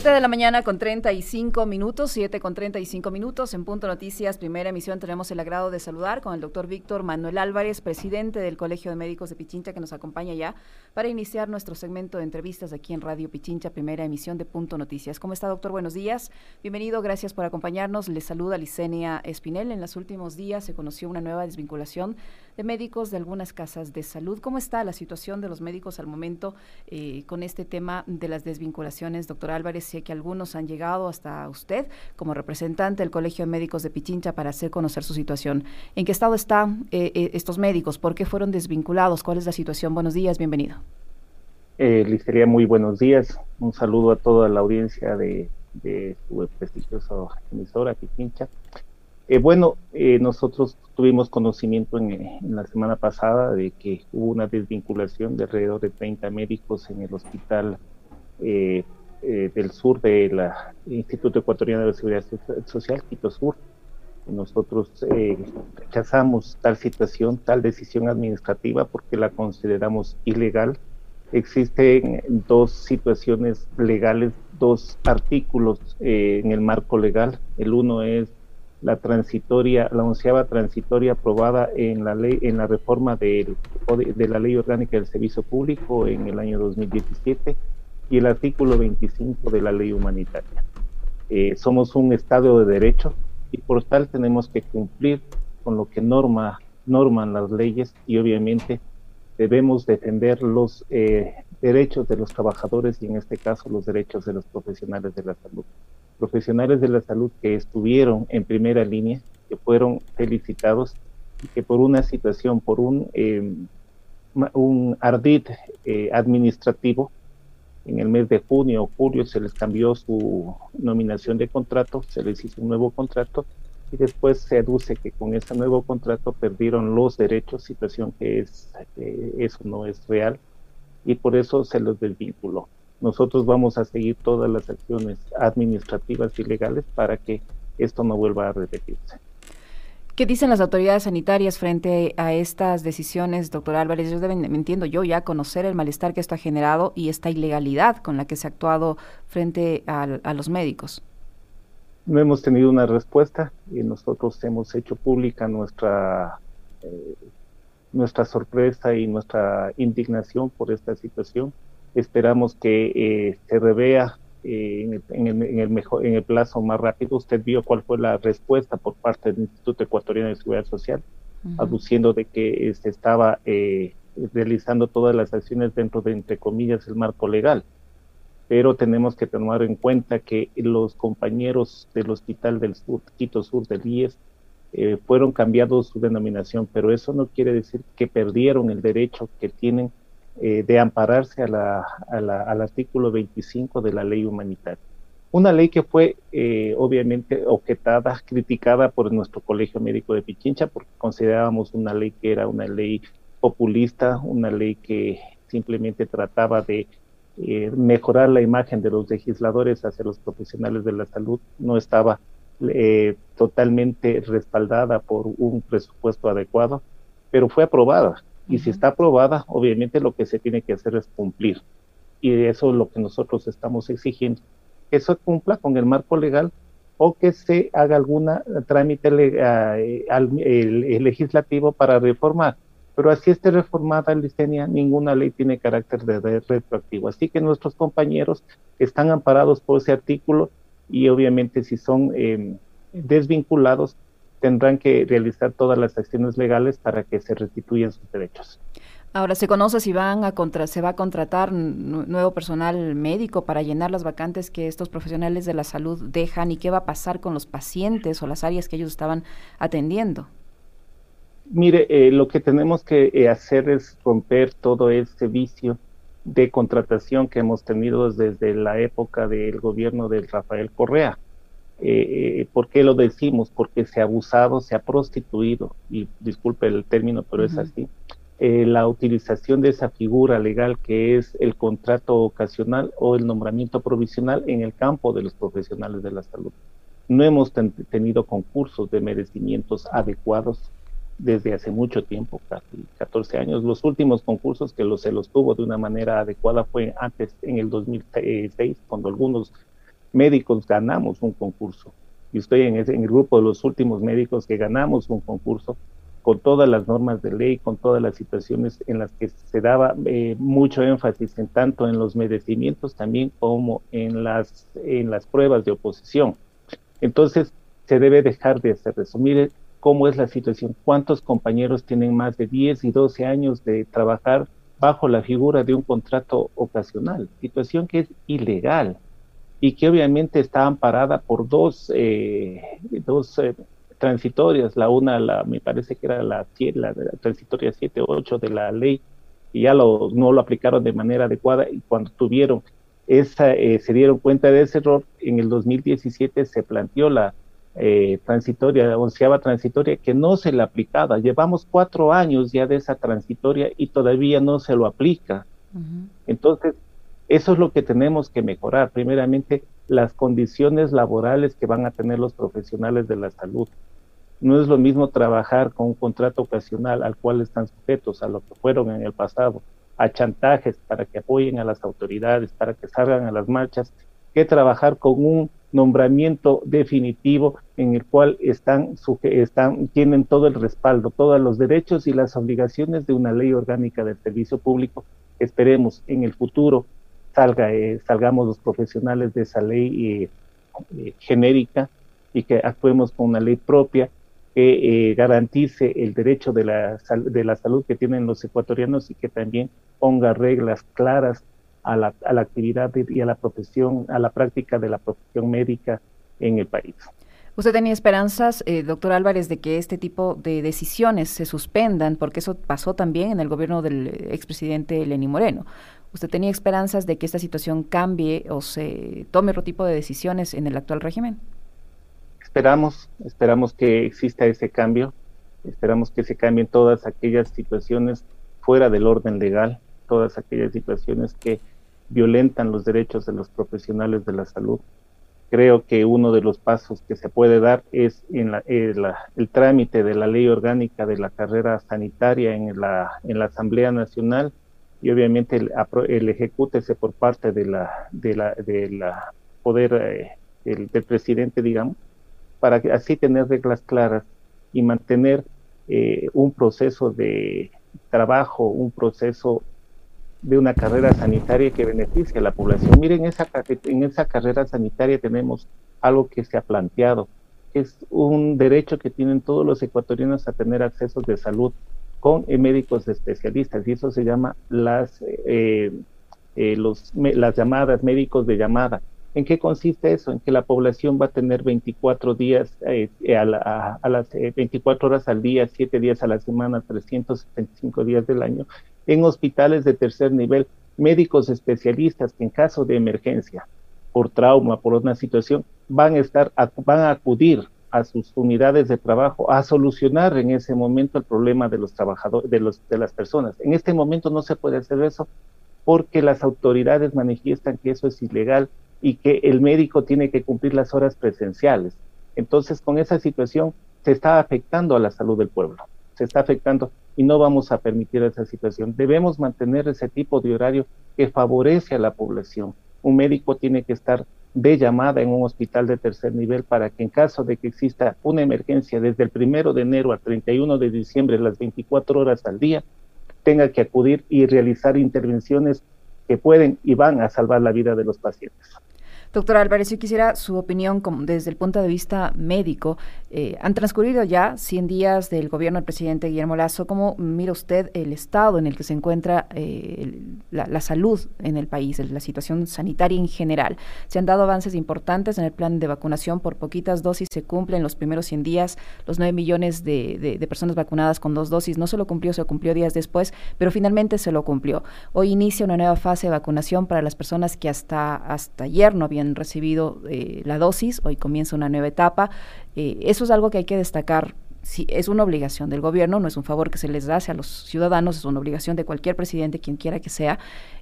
7 de la mañana con 35 minutos, 7 con 35 minutos. En Punto Noticias, primera emisión, tenemos el agrado de saludar con el doctor Víctor Manuel Álvarez, presidente del Colegio de Médicos de Pichincha, que nos acompaña ya para iniciar nuestro segmento de entrevistas aquí en Radio Pichincha, primera emisión de Punto Noticias. ¿Cómo está, doctor? Buenos días. Bienvenido, gracias por acompañarnos. Le saluda Licenia Espinel. En los últimos días se conoció una nueva desvinculación de médicos de algunas casas de salud. ¿Cómo está la situación de los médicos al momento eh, con este tema de las desvinculaciones, doctor Álvarez? Sé que algunos han llegado hasta usted como representante del Colegio de Médicos de Pichincha para hacer conocer su situación. ¿En qué estado están eh, eh, estos médicos? ¿Por qué fueron desvinculados? ¿Cuál es la situación? Buenos días, bienvenido. Eh, Listería, muy buenos días. Un saludo a toda la audiencia de, su prestigiosa emisora Pichincha. Eh, bueno, eh, nosotros tuvimos conocimiento en, la semana pasada de que hubo una desvinculación de alrededor de 30 médicos en el hospital eh, del sur del Instituto Ecuatoriano de Seguridad Social, Quito Sur. Nosotros rechazamos tal situación, tal decisión administrativa porque la consideramos ilegal. Existen dos situaciones legales, dos artículos en el marco legal. El uno es la transitoria, la onceava transitoria aprobada en la ley, en la reforma de, de la ley orgánica del servicio público en el año 2017 y el artículo 25 de la ley humanitaria. Eh, somos un Estado de Derecho y por tal tenemos que cumplir con lo que norma, norman las leyes y obviamente debemos defender los eh, derechos de los trabajadores y en este caso los derechos de los profesionales de la salud. Profesionales de la salud que estuvieron en primera línea, que fueron felicitados que por una situación, por un, eh, un ardid eh, administrativo, en el mes de junio o julio se les cambió su nominación de contrato, se les hizo un nuevo contrato y después se aduce que con ese nuevo contrato perdieron los derechos, situación que es, eh, eso no es real y por eso se los desvinculó nosotros vamos a seguir todas las acciones administrativas y legales para que esto no vuelva a repetirse. ¿Qué dicen las autoridades sanitarias frente a estas decisiones, doctor Álvarez? Ellos deben, entiendo yo, ya conocer el malestar que esto ha generado y esta ilegalidad con la que se ha actuado frente a, los médicos. No hemos tenido una respuesta y nosotros hemos hecho pública nuestra, eh, nuestra sorpresa y nuestra indignación por esta situación Esperamos que eh, se revea eh, en, el, en, el, mejor, en el plazo más rápido. Usted vio cuál fue la respuesta por parte del Instituto Ecuatoriano de Seguridad Social, aduciendo de que se estaba eh, realizando todas las acciones dentro de, entre comillas, el marco legal. Pero tenemos que tomar en cuenta que los compañeros del Hospital del Sur, Quito Sur del IES, fueron cambiados su denominación, pero eso no quiere decir que perdieron el derecho que tienen eh, de ampararse a la, al artículo 25 de la ley humanitaria. Una ley que fue eh, obviamente objetada, criticada por nuestro Colegio Médico de Pichincha, porque considerábamos una ley que era una ley populista, una ley que simplemente trataba de eh, mejorar la imagen de los legisladores hacia los profesionales de la salud, no estaba totalmente respaldada por un presupuesto adecuado, pero fue aprobada y si está aprobada, obviamente lo que se tiene que hacer es cumplir. Y eso es lo que nosotros estamos exigiendo, que eso cumpla con el marco legal o que se haga algún trámite eh, legislativo para reformar. Pero así esté reformada el Licenia, ninguna ley tiene carácter de retroactivo. Así que nuestros compañeros están amparados por ese artículo y obviamente si son em, desvinculados, tendrán que realizar todas las acciones legales para que se restituyan sus derechos. Ahora, ¿se conoce si van a contra, se va a contratar nuevo personal médico para llenar las vacantes que estos profesionales de la salud dejan y qué va a pasar con los pacientes o las áreas que ellos estaban atendiendo? Mire, eh, lo que tenemos que eh, hacer es romper todo este vicio de contratación que hemos tenido desde la época del gobierno de Rafael Correa eh, ¿Por qué lo decimos? Porque se ha abusado, se ha prostituido, y disculpe el término, pero es así, eh, la utilización de esa figura legal que es el contrato ocasional o el nombramiento provisional en el campo de los profesionales de la salud. No hemos tenido concursos de merecimientos adecuados desde hace mucho tiempo, casi 14 años. Los últimos concursos que los, se los tuvo de una manera adecuada fue antes, en el 2006, cuando algunos médicos ganamos un concurso. Y estoy en, el grupo de los últimos médicos que ganamos un concurso con todas las normas de ley, con todas las situaciones en las que se daba eh, mucho énfasis en tanto en los merecimientos también como en las, en las pruebas de oposición. Entonces, se debe dejar de hacer eso. Mire cómo es la situación, cuántos compañeros tienen más de 10 y 12 años de trabajar bajo la figura de un contrato ocasional, situación que es ilegal y que obviamente está amparada por dos, eh, dos eh, transitorias, la una, me parece que era la, transitoria 7 8 de la ley, y ya lo, no lo aplicaron de manera adecuada y cuando tuvieron esa, eh, se dieron cuenta de ese error, en el 2017 se planteó la eh, transitoria, onceava transitoria, que no se le aplicaba. Llevamos cuatro años ya de esa transitoria y todavía no se lo aplica. Entonces, eso es lo que tenemos que mejorar. Primeramente, las condiciones laborales que van a tener los profesionales de la salud. No es lo mismo trabajar con un contrato ocasional al cual están sujetos a lo que fueron en el pasado, a chantajes para que apoyen a las autoridades, para que salgan a las marchas, que trabajar con un nombramiento definitivo en el cual están, están tienen todo el respaldo, todos los derechos y las obligaciones de una ley orgánica del servicio público. Esperemos en el futuro salga, eh, salgamos los profesionales de esa ley eh, eh, genérica y que actuemos con una ley propia que garantice el derecho de la, de la salud que tienen los ecuatorianos y que también ponga reglas claras a la, a la actividad y a la profesión, a la práctica de la profesión médica en el país. ¿Usted tenía esperanzas, doctor Álvarez, de que este tipo de decisiones se suspendan? Porque eso pasó también en el gobierno del expresidente Lenín Moreno. ¿Usted tenía esperanzas de que esta situación cambie o se tome otro tipo de decisiones en el actual régimen? Esperamos, esperamos que exista ese cambio, esperamos que se cambien todas aquellas situaciones fuera del orden legal, todas aquellas situaciones que violentan los derechos de los profesionales de la salud. Creo que uno de los pasos que se puede dar es en eh, el trámite de la ley orgánica de la carrera sanitaria en la, la Asamblea Nacional y obviamente el, el ejecútese por parte la, de la, de la poder eh, del presidente, digamos, para así tener reglas claras y mantener eh, un proceso de trabajo, un proceso de una carrera sanitaria que beneficie a la población. Miren, esa, en esa carrera sanitaria tenemos algo que se ha planteado, que es un derecho que tienen todos los ecuatorianos a tener acceso de salud con eh, médicos especialistas y eso se llama las, eh, eh, los, las llamadas, médicos de llamada. ¿En qué consiste eso? En que la población va a tener 24 días a, a, las 24 horas al día, 7 días a la semana, 375 días del año, en hospitales de tercer nivel, médicos especialistas que en caso de emergencia, por trauma, por una situación, van a estar, van a acudir a sus unidades de trabajo a solucionar en ese momento el problema de los trabajadores, de, los, de las personas. En este momento no se puede hacer eso porque las autoridades manifiestan que eso es ilegal y que el médico tiene que cumplir las horas presenciales. Entonces, con esa situación se está afectando a la salud del pueblo, se está afectando y no vamos a permitir esa situación. Debemos mantener ese tipo de horario que favorece a la población. Un médico tiene que estar de llamada en un hospital de tercer nivel para que en caso de que exista una emergencia desde el primero de enero al 31 de diciembre, las 24 horas al día, tenga que acudir y realizar intervenciones que pueden y van a salvar la vida de los pacientes. Doctor Álvarez, yo quisiera su opinión desde el punto de vista médico. Eh, han transcurrido ya 100 días del gobierno del presidente Guillermo Lazo. ¿Cómo mira usted el estado en el que se encuentra eh, la, salud en el país, la situación sanitaria en general? Se han dado avances importantes en el plan de vacunación. Por poquitas dosis se cumplen los primeros 100 días. Los 9 millones de, personas vacunadas con dos dosis no se lo cumplió, se cumplió días después, pero finalmente se lo cumplió. Hoy inicia una nueva fase de vacunación para las personas que hasta, hasta ayer no habían han recibido eh, la dosis, hoy comienza una nueva etapa. Eh, eso es algo que hay que destacar. Si es una obligación del gobierno, no es un favor que se les hace a los ciudadanos, es una obligación de cualquier presidente, quien quiera que sea,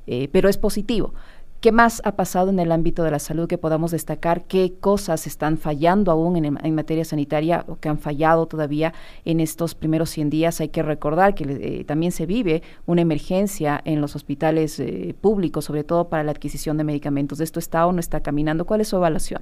eh, pero es positivo. ¿Qué más ha pasado en el ámbito de la salud que podamos destacar? ¿Qué cosas están fallando aún en, materia sanitaria o que han fallado todavía en estos primeros 100 días? Hay que recordar que eh, también se vive una emergencia en los hospitales eh, públicos, sobre todo para la adquisición de medicamentos. ¿Esto está o no está caminando? ¿Cuál es su evaluación?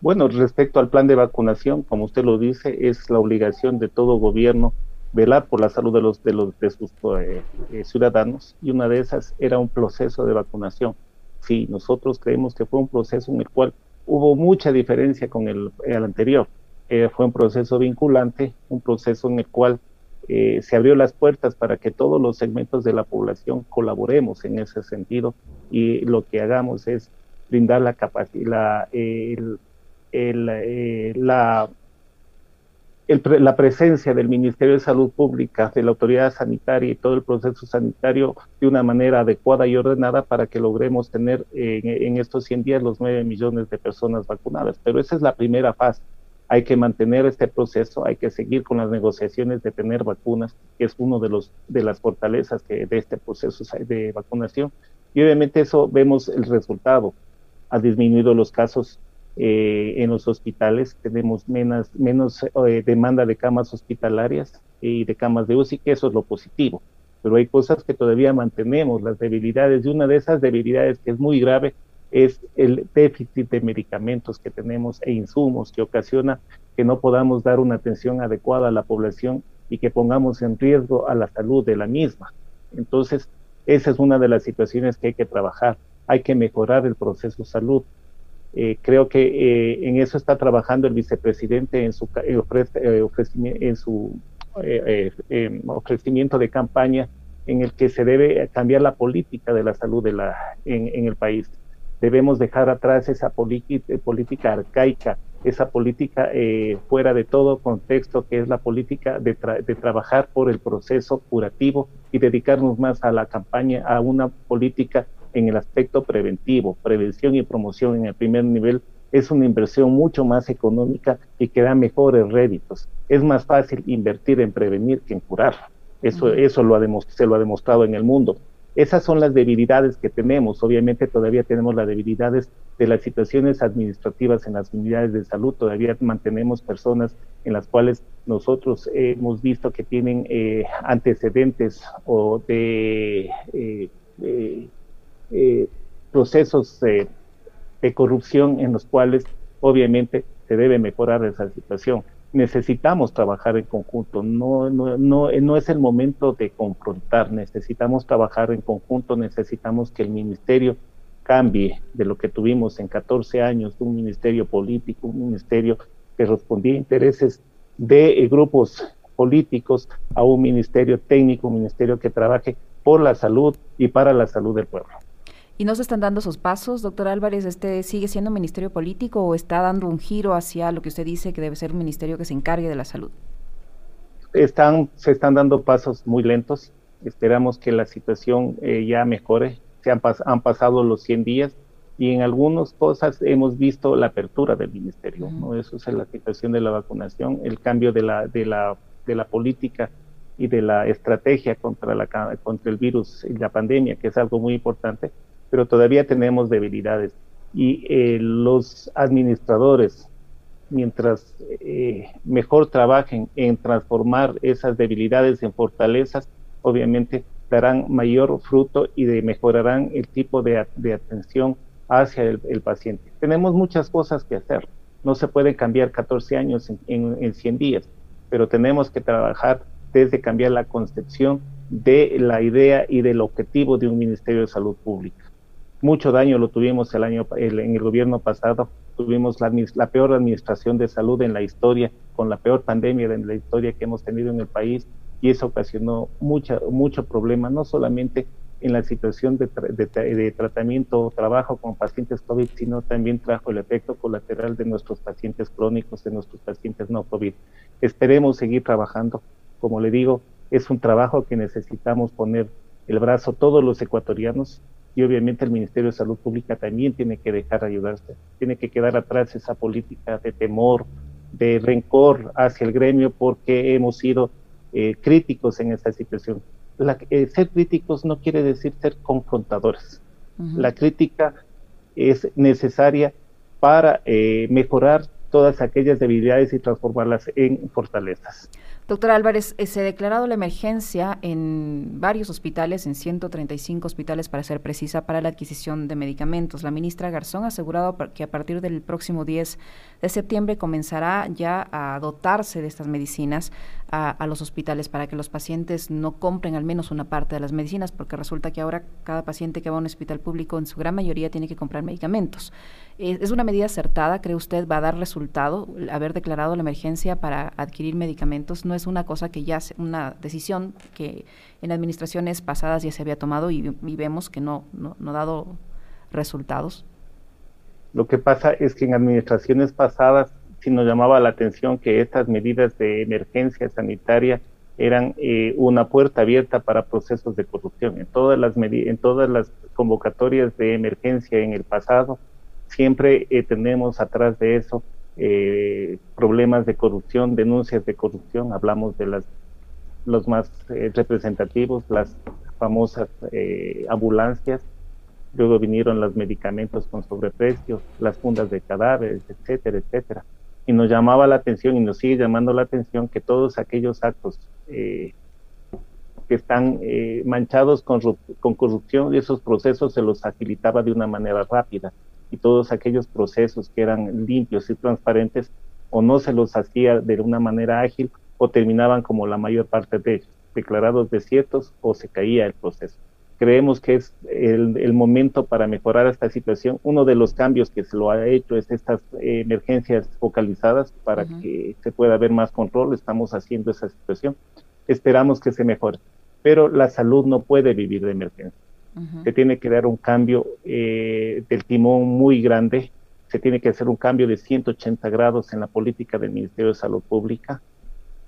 Bueno, respecto al plan de vacunación, como usted lo dice, es la obligación de todo gobierno velar por la salud de los de los de sus eh, eh, ciudadanos y una de esas era un proceso de vacunación. Sí, nosotros creemos que fue un proceso en el cual hubo mucha diferencia con el, anterior. Eh, fue un proceso vinculante, un proceso en el cual se abrió las puertas para que todos los segmentos de la población colaboremos en ese sentido y lo que hagamos es brindar la capacidad, la, la la presencia del Ministerio de Salud Pública, de la autoridad sanitaria y todo el proceso sanitario de una manera adecuada y ordenada para que logremos tener en, estos 100 días los 9 millones de personas vacunadas. Pero esa es la primera fase. Hay que mantener este proceso, hay que seguir con las negociaciones de tener vacunas, que es uno de los de las fortalezas que, de este proceso de vacunación. Y obviamente eso vemos el resultado. Ha disminuido los casos eh, en los hospitales tenemos menos, menos eh, demanda de camas hospitalarias y de camas de UCI, que eso es lo positivo. Pero hay cosas que todavía mantenemos, las debilidades, y una de esas debilidades que es muy grave es el déficit de medicamentos que tenemos e insumos que ocasiona que no podamos dar una atención adecuada a la población y que pongamos en riesgo a la salud de la misma. Entonces, esa es una de las situaciones que hay que trabajar. Hay que mejorar el proceso salud, eh, creo que eh, en eso está trabajando el vicepresidente en su, eh, en su em, ofrecimiento de campaña en el que se debe cambiar la política de la salud de la, en, el país. Debemos dejar atrás esa política arcaica, esa política fuera de todo contexto que es la política de, de trabajar por el proceso curativo y dedicarnos más a la campaña, a una política en el aspecto preventivo, prevención y promoción en el primer nivel, es una inversión mucho más económica y que da mejores réditos. Es más fácil invertir en prevenir que en curar. Eso, eso lo ha se lo ha demostrado en el mundo. Esas son las debilidades que tenemos. Obviamente todavía tenemos las debilidades de las situaciones administrativas en las unidades de salud. Todavía mantenemos personas en las cuales nosotros hemos visto que tienen eh, antecedentes o de eh, eh, procesos de corrupción en los cuales obviamente se debe mejorar esa situación. Necesitamos trabajar en conjunto, no, no, no, no es el momento de confrontar, necesitamos trabajar en conjunto, necesitamos que el ministerio cambie de lo que tuvimos en 14 años, un ministerio político, un ministerio que respondía a intereses de grupos políticos, a un ministerio técnico, un ministerio que trabaje por la salud y para la salud del pueblo. ¿Y no se están dando esos pasos, doctor Álvarez? ¿Este sigue siendo un ministerio político o está dando un giro hacia lo que usted dice que debe ser un ministerio que se encargue de la salud? Están, se están dando pasos muy lentos. Esperamos que la situación eh, ya mejore. Se han, han, pasado los 100 días y en algunas cosas hemos visto la apertura del ministerio. ¿no? Eso es la situación de la vacunación, el cambio de la, de la, de la política y de la estrategia contra, la, contra el virus y la pandemia, que es algo muy importante pero todavía tenemos debilidades. Y eh, los administradores, mientras eh, mejor trabajen en transformar esas debilidades en fortalezas, obviamente darán mayor fruto y de, mejorarán el tipo de, atención hacia el, paciente. Tenemos muchas cosas que hacer. No se puede cambiar 14 años en, en, en 100 días, pero tenemos que trabajar desde cambiar la concepción de la idea y del objetivo de un Ministerio de Salud Pública. Mucho daño lo tuvimos el año en el gobierno pasado. Tuvimos la, peor administración de salud en la historia, con la peor pandemia de la historia que hemos tenido en el país, y eso ocasionó mucha, mucho problema, no solamente en la situación de, de, tratamiento o trabajo con pacientes COVID, sino también trajo el efecto colateral de nuestros pacientes crónicos, de nuestros pacientes no COVID. Esperemos seguir trabajando. Como le digo, es un trabajo que necesitamos poner el brazo todos los ecuatorianos y obviamente el Ministerio de Salud Pública también tiene que dejar de ayudarse, tiene que quedar atrás esa política de temor, de rencor hacia el gremio porque hemos sido eh, críticos en esta situación. La, eh, ser críticos no quiere decir ser confrontadores. La crítica es necesaria para eh, mejorar todas aquellas debilidades y transformarlas en fortalezas. Doctor Álvarez, eh, se ha declarado la emergencia en varios hospitales, en 135 hospitales para ser precisa, para la adquisición de medicamentos. La ministra Garzón ha asegurado que a partir del próximo 10 de septiembre comenzará ya a dotarse de estas medicinas a, los hospitales para que los pacientes no compren al menos una parte de las medicinas, porque resulta que ahora cada paciente que va a un hospital público en su gran mayoría tiene que comprar medicamentos. ¿Es una medida acertada? ¿Cree usted va a dar resultado haber declarado la emergencia para adquirir medicamentos? No es una cosa que ya, una decisión que en administraciones pasadas ya se había tomado y, vemos que no, no, no ha dado resultados. Lo que pasa es que en administraciones pasadas sí nos llamaba la atención que estas medidas de emergencia sanitaria eran eh, una puerta abierta para procesos de corrupción. En todas las en todas las convocatorias de emergencia en el pasado siempre eh, tenemos atrás de eso eh, problemas de corrupción, denuncias de corrupción, hablamos de las los más eh, representativos, las famosas ambulancias, luego vinieron los medicamentos con sobreprecio, las fundas de cadáveres, etcétera, etcétera. Y nos llamaba la atención y nos sigue llamando la atención que todos aquellos actos que están manchados con, con corrupción esos procesos se los agilitaba de una manera rápida y todos aquellos procesos que eran limpios y transparentes o no se los hacía de una manera ágil o terminaban como la mayor parte de ellos, declarados desiertos o se caía el proceso. Creemos que es el, momento para mejorar esta situación. Uno de los cambios que se lo ha hecho es estas emergencias focalizadas para que se pueda ver más control. Estamos haciendo esa situación. Esperamos que se mejore. Pero la salud no puede vivir de emergencia se tiene que dar un cambio eh, del timón muy grande, se tiene que hacer un cambio de 180 grados en la política del Ministerio de Salud Pública.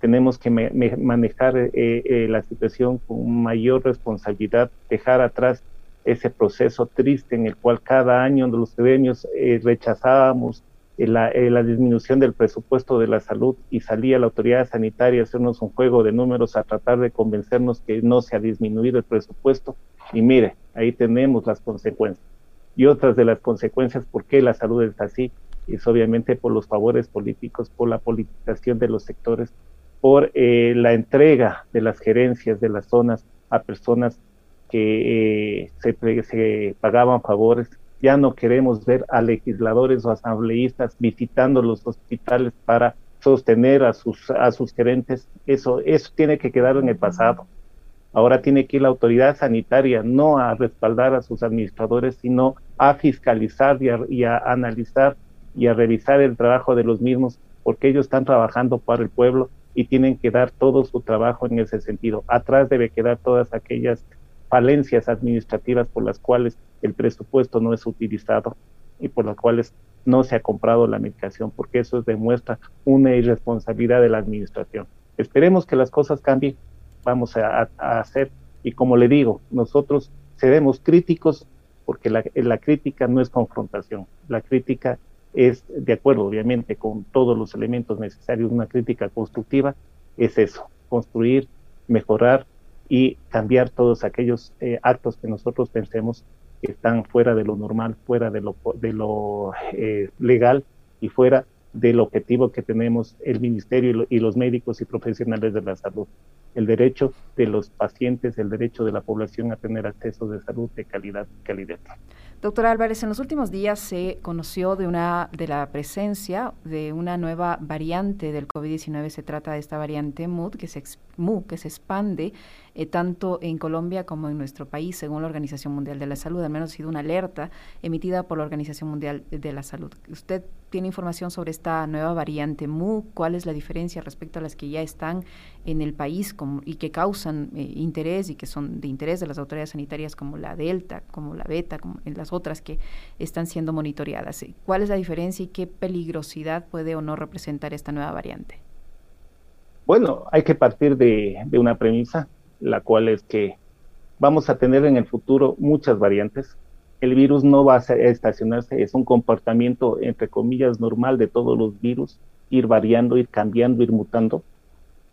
Tenemos que manejar eh, eh, la situación con mayor responsabilidad, dejar atrás ese proceso triste en el cual cada año los gremios rechazábamos la, la, disminución del presupuesto de la salud y salía la autoridad sanitaria a hacernos un juego de números a tratar de convencernos que no se ha disminuido el presupuesto y mire, ahí tenemos las consecuencias. Y otras de las consecuencias, ¿por qué la salud está así? Es obviamente por los favores políticos, por la politización de los sectores, por eh, la entrega de las gerencias de las zonas a personas que eh, se, se pagaban favores. Ya no queremos ver a legisladores o asambleístas visitando los hospitales para sostener a sus, a sus gerentes. Eso, eso tiene que quedar en el pasado. Ahora tiene que ir la autoridad sanitaria no a respaldar a sus administradores, sino a fiscalizar y a, analizar y a revisar el trabajo de los mismos, porque ellos están trabajando para el pueblo y tienen que dar todo su trabajo en ese sentido. Atrás debe quedar todas aquellas falencias administrativas por las cuales el presupuesto no es utilizado y por las cuales no se ha comprado la medicación, porque eso demuestra una irresponsabilidad de la administración. Esperemos que las cosas cambien, vamos a, hacer. Y como le digo, nosotros seremos críticos porque la, la crítica no es confrontación, la crítica es, de acuerdo obviamente con todos los elementos necesarios, una crítica constructiva, es eso, construir, mejorar y cambiar todos aquellos eh, actos que nosotros pensemos que están fuera de lo normal, fuera de lo, de lo eh, legal y fuera del objetivo que tenemos el Ministerio y los médicos y profesionales de la salud el derecho de los pacientes, el derecho de la población a tener acceso de salud de calidad calidad. Doctor Álvarez, en los últimos días se conoció de una de la presencia de una nueva variante del COVID-19. Se trata de esta variante MUD que se, que se expande eh, tanto en Colombia como en nuestro país, según la Organización Mundial de la Salud. Al menos ha sido una alerta emitida por la Organización Mundial de la Salud. ¿Usted tiene información sobre esta nueva variante MU? ¿Cuál es la diferencia respecto a las que ya están en el país y que causan eh, interés y que son de interés de las autoridades sanitarias como la Delta, como la Beta, como las otras que están siendo monitoreadas? ¿Cuál es la diferencia y qué peligrosidad puede o no representar esta nueva variante? Bueno, hay que partir de una premisa la cual es que vamos a tener en el futuro muchas variantes. El virus no va a estacionarse, es un comportamiento, entre comillas, normal de todos los virus, ir variando, ir cambiando, ir mutando.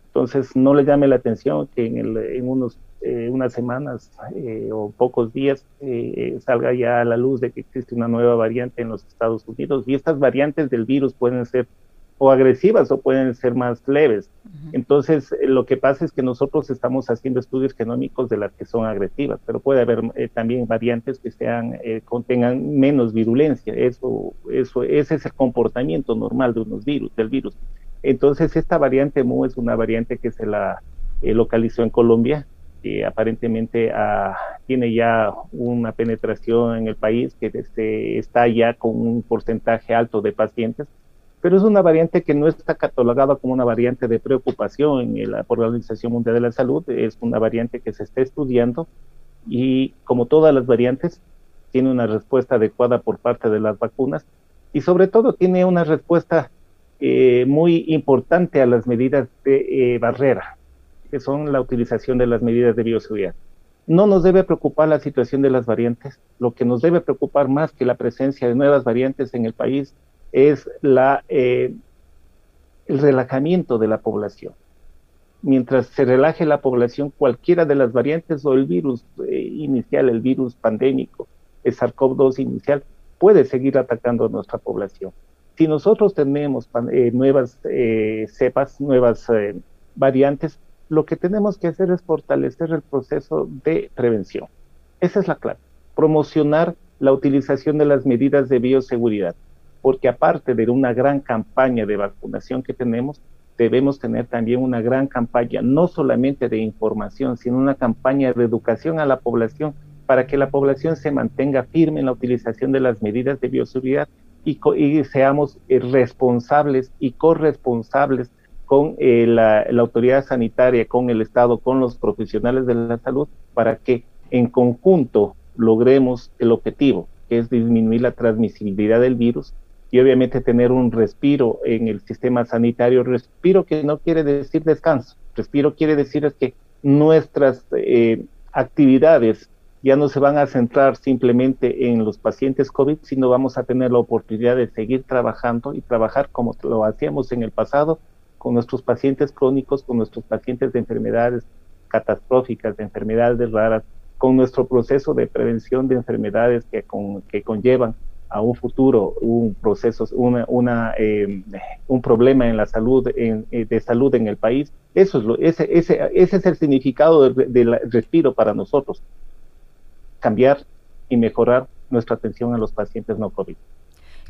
Entonces, no le llame la atención que en, unos, eh, unas semanas eh, o pocos días eh, salga ya a la luz de que existe una nueva variante en los Estados Unidos. Y estas variantes del virus pueden ser o agresivas o pueden ser más leves. Entonces, lo que pasa es que nosotros estamos haciendo estudios genómicos de las que son agresivas, pero puede haber también variantes que sean contengan menos virulencia. Eso, eso, ese es el comportamiento normal de unos virus, del virus. Entonces, esta variante MU es una variante que se la eh, localizó en Colombia, que aparentemente ah, tiene ya una penetración en el país, que este, está ya con un porcentaje alto de pacientes, pero es una variante que no está catalogada como una variante de preocupación en la, por la Organización Mundial de la Salud, es una variante que se está estudiando y como todas las variantes, tiene una respuesta adecuada por parte de las vacunas y sobre todo tiene una respuesta eh, muy importante a las medidas de eh, barrera, que son la utilización de las medidas de bioseguridad. No nos debe preocupar la situación de las variantes, lo que nos debe preocupar más que la presencia de nuevas variantes en el país es eh, el relajamiento de la población. Mientras se relaje la población, cualquiera de las variantes o el virus inicial, el virus pandémico, el SARS-CoV-2 inicial, puede seguir atacando a nuestra población. Si nosotros tenemos eh, nuevas eh, cepas, nuevas eh, variantes, lo que tenemos que hacer es fortalecer el proceso de prevención. Esa es la clave. Promocionar la utilización de las medidas de bioseguridad, porque aparte de una gran campaña de vacunación que tenemos, debemos tener también una gran campaña, no solamente de información, sino una campaña de educación a la población para que la población se mantenga firme en la utilización de las medidas de bioseguridad y, seamos eh, responsables y corresponsables con eh, la, autoridad sanitaria, con el Estado, con los profesionales de la salud, para que en conjunto logremos el objetivo, que es disminuir la transmisibilidad del virus y obviamente tener un respiro en el sistema sanitario. Respiro que no quiere decir descanso, respiro quiere decir que nuestras eh, actividades ya no se van a centrar simplemente en los pacientes COVID, sino vamos a tener la oportunidad de seguir trabajando y trabajar como lo hacíamos en el pasado con nuestros pacientes crónicos, con nuestros pacientes de enfermedades catastróficas, de enfermedades raras, con nuestro proceso de prevención de enfermedades que, que conllevan a un futuro un proceso, una, una em, un problema en la salud, en, eh, de salud en el país. Eso es lo, ese, ese, ese es el significado del respiro para nosotros cambiar y mejorar nuestra atención a los pacientes no COVID.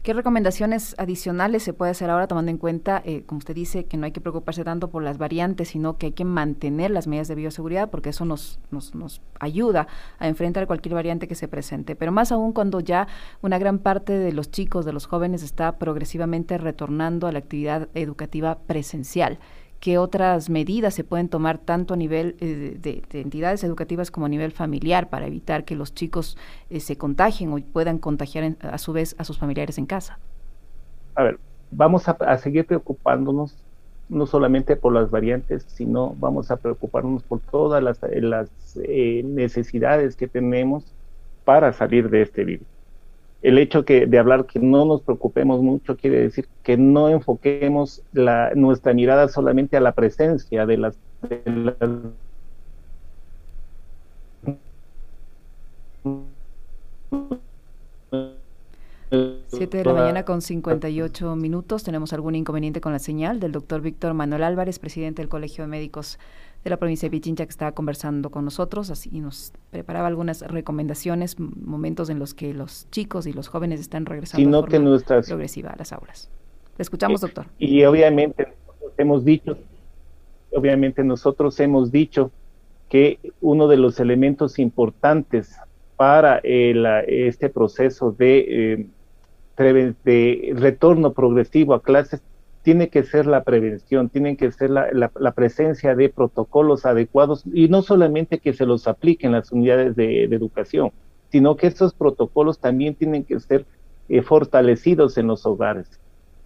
¿Qué recomendaciones adicionales se puede hacer ahora tomando en cuenta, eh, como usted dice, que no hay que preocuparse tanto por las variantes, sino que hay que mantener las medidas de bioseguridad porque eso nos, nos, nos ayuda a enfrentar cualquier variante que se presente? Pero más aún cuando ya una gran parte de los chicos, de los jóvenes, está progresivamente retornando a la actividad educativa presencial qué otras medidas se pueden tomar tanto a nivel eh, de, entidades educativas como a nivel familiar para evitar que los chicos eh, se contagien o puedan contagiar a su vez a sus familiares en casa. A ver, vamos a, seguir preocupándonos no solamente por las variantes, sino vamos a preocuparnos por todas las, eh, necesidades que tenemos para salir de este virus el hecho que, de hablar que no nos preocupemos mucho quiere decir que no enfoquemos la, nuestra mirada solamente a la presencia de las, Siete de la mañana con 58 minutos. Tenemos algún inconveniente con la señal del doctor Víctor Manuel Álvarez, presidente del Colegio de Médicos de la provincia de Pichincha que estaba conversando con nosotros así, y nos preparaba algunas recomendaciones, momentos en los que los chicos y los jóvenes están regresando de forma progresiva a las aulas. Le escuchamos, eh, doctor. Y obviamente hemos dicho, obviamente nosotros hemos dicho que uno de los elementos importantes para este proceso de, eh, de retorno progresivo a clases tiene que ser la prevención, tiene que ser la, la, presencia de protocolos adecuados y no solamente que se los apliquen las unidades de, educación, sino que estos protocolos también tienen que ser eh, fortalecidos en los hogares.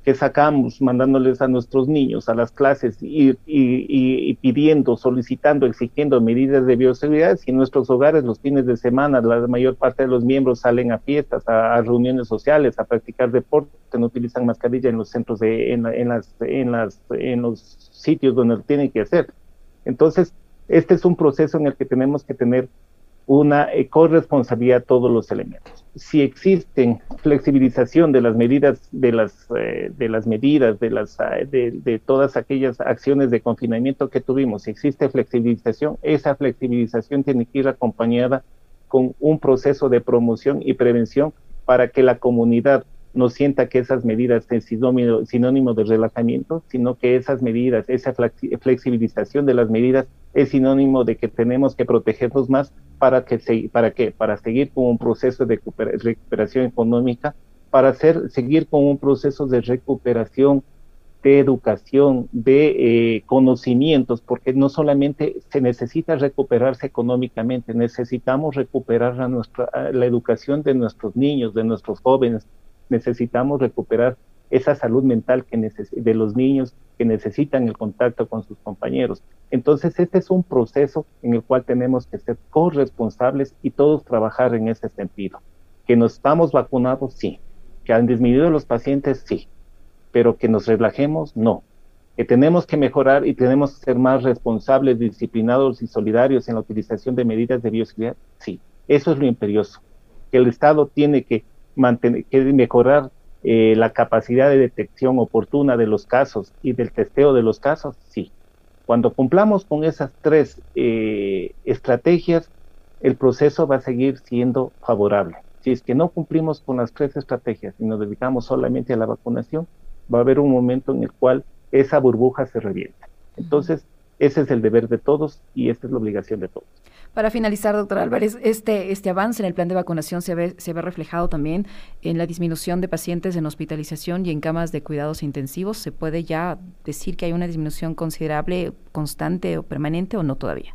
Que sacamos mandándoles a nuestros niños a las clases y, y, pidiendo, solicitando, exigiendo medidas de bioseguridad, si en nuestros hogares los fines de semana la mayor parte de los miembros salen a fiestas, a, reuniones sociales, a practicar deporte, no utilizan mascarilla en los centros de, en, en, las, en, las, en los sitios donde lo tienen que hacer. Entonces, este es un proceso en el que tenemos que tener una eh, corresponsabilidad todos los elementos. Si existen flexibilización de las medidas, de las, eh, de las medidas, de, las, eh, de, todas aquellas acciones de confinamiento que tuvimos, si existe flexibilización, esa flexibilización tiene que ir acompañada con un proceso de promoción y prevención para que la comunidad no sienta que esas medidas son sinónimo, de relajamiento, sino que esas medidas, esa flexibilización de las medidas es sinónimo de que tenemos que protegernos más para que para qué, para seguir con un proceso de recuperación económica, para hacer, seguir con un proceso de recuperación de educación, de eh, conocimientos, porque no solamente se necesita recuperarse económicamente, necesitamos recuperar la educación de nuestros niños, de nuestros jóvenes, necesitamos recuperar esa salud mental que de los niños que necesitan el contacto con sus compañeros. Entonces, este es un proceso en el cual tenemos que ser corresponsables y todos trabajar en ese sentido. Que nos estamos vacunados, sí. Que han disminuido los pacientes, sí. Pero que nos relajemos, no. Que tenemos que mejorar y tenemos que ser más responsables, disciplinados y solidarios en la utilización de medidas de bioseguridad, sí. Eso es lo imperioso. Que el Estado tiene que mantener, que mejorar eh, la capacidad de detección oportuna de los casos y del testeo de los casos, sí. Cuando cumplamos con esas tres eh, estrategias, el proceso va a seguir siendo favorable. Si es que no cumplimos con las tres estrategias y nos dedicamos solamente a la vacunación, va a haber un momento en el cual esa burbuja se revienta. Entonces, ese es el deber de todos y esta es la obligación de todos. Para finalizar, doctor Álvarez, este, este avance en el plan de vacunación se ve, se ve reflejado también en la disminución de pacientes en hospitalización y en camas de cuidados intensivos. ¿Se puede ya decir que hay una disminución considerable, constante o permanente o no todavía?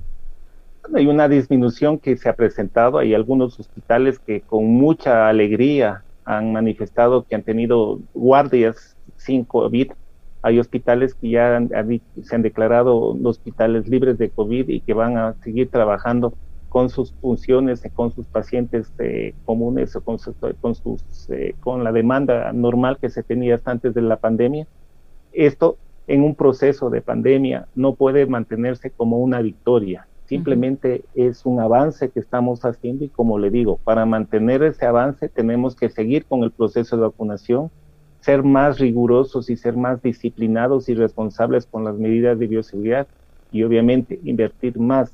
Hay una disminución que se ha presentado. Hay algunos hospitales que con mucha alegría han manifestado que han tenido guardias sin COVID hay hospitales que ya se han declarado hospitales libres de COVID y que van a seguir trabajando con sus funciones, con sus pacientes eh, comunes o con, con, sus, eh, con la demanda normal que se tenía hasta antes de la pandemia. Esto en un proceso de pandemia no puede mantenerse como una victoria, simplemente es un avance que estamos haciendo y como le digo, para mantener ese avance tenemos que seguir con el proceso de vacunación, ser más rigurosos y ser más disciplinados y responsables con las medidas de bioseguridad y obviamente invertir más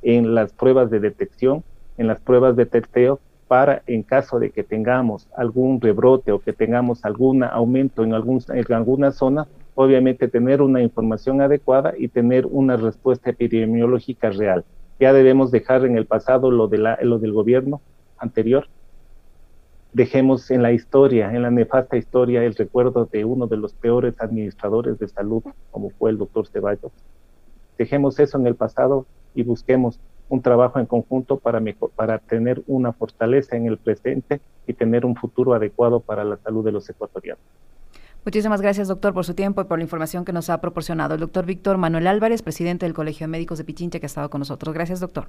en las pruebas de detección, en las pruebas de testeo para en caso de que tengamos algún rebrote o que tengamos algún aumento en, alguna zona, obviamente tener una información adecuada y tener una respuesta epidemiológica real. Ya debemos dejar en el pasado lo, de lo del gobierno anterior dejemos en la historia, en la nefasta historia, el recuerdo de uno de los peores administradores de salud, como fue el doctor Ceballos. Dejemos eso en el pasado y busquemos un trabajo en conjunto para, para tener una fortaleza en el presente y tener un futuro adecuado para la salud de los ecuatorianos. Muchísimas gracias, doctor, por su tiempo y por la información que nos ha proporcionado. El doctor Víctor Manuel Álvarez, presidente del Colegio de Médicos de Pichincha, que ha estado con nosotros. Gracias, doctor.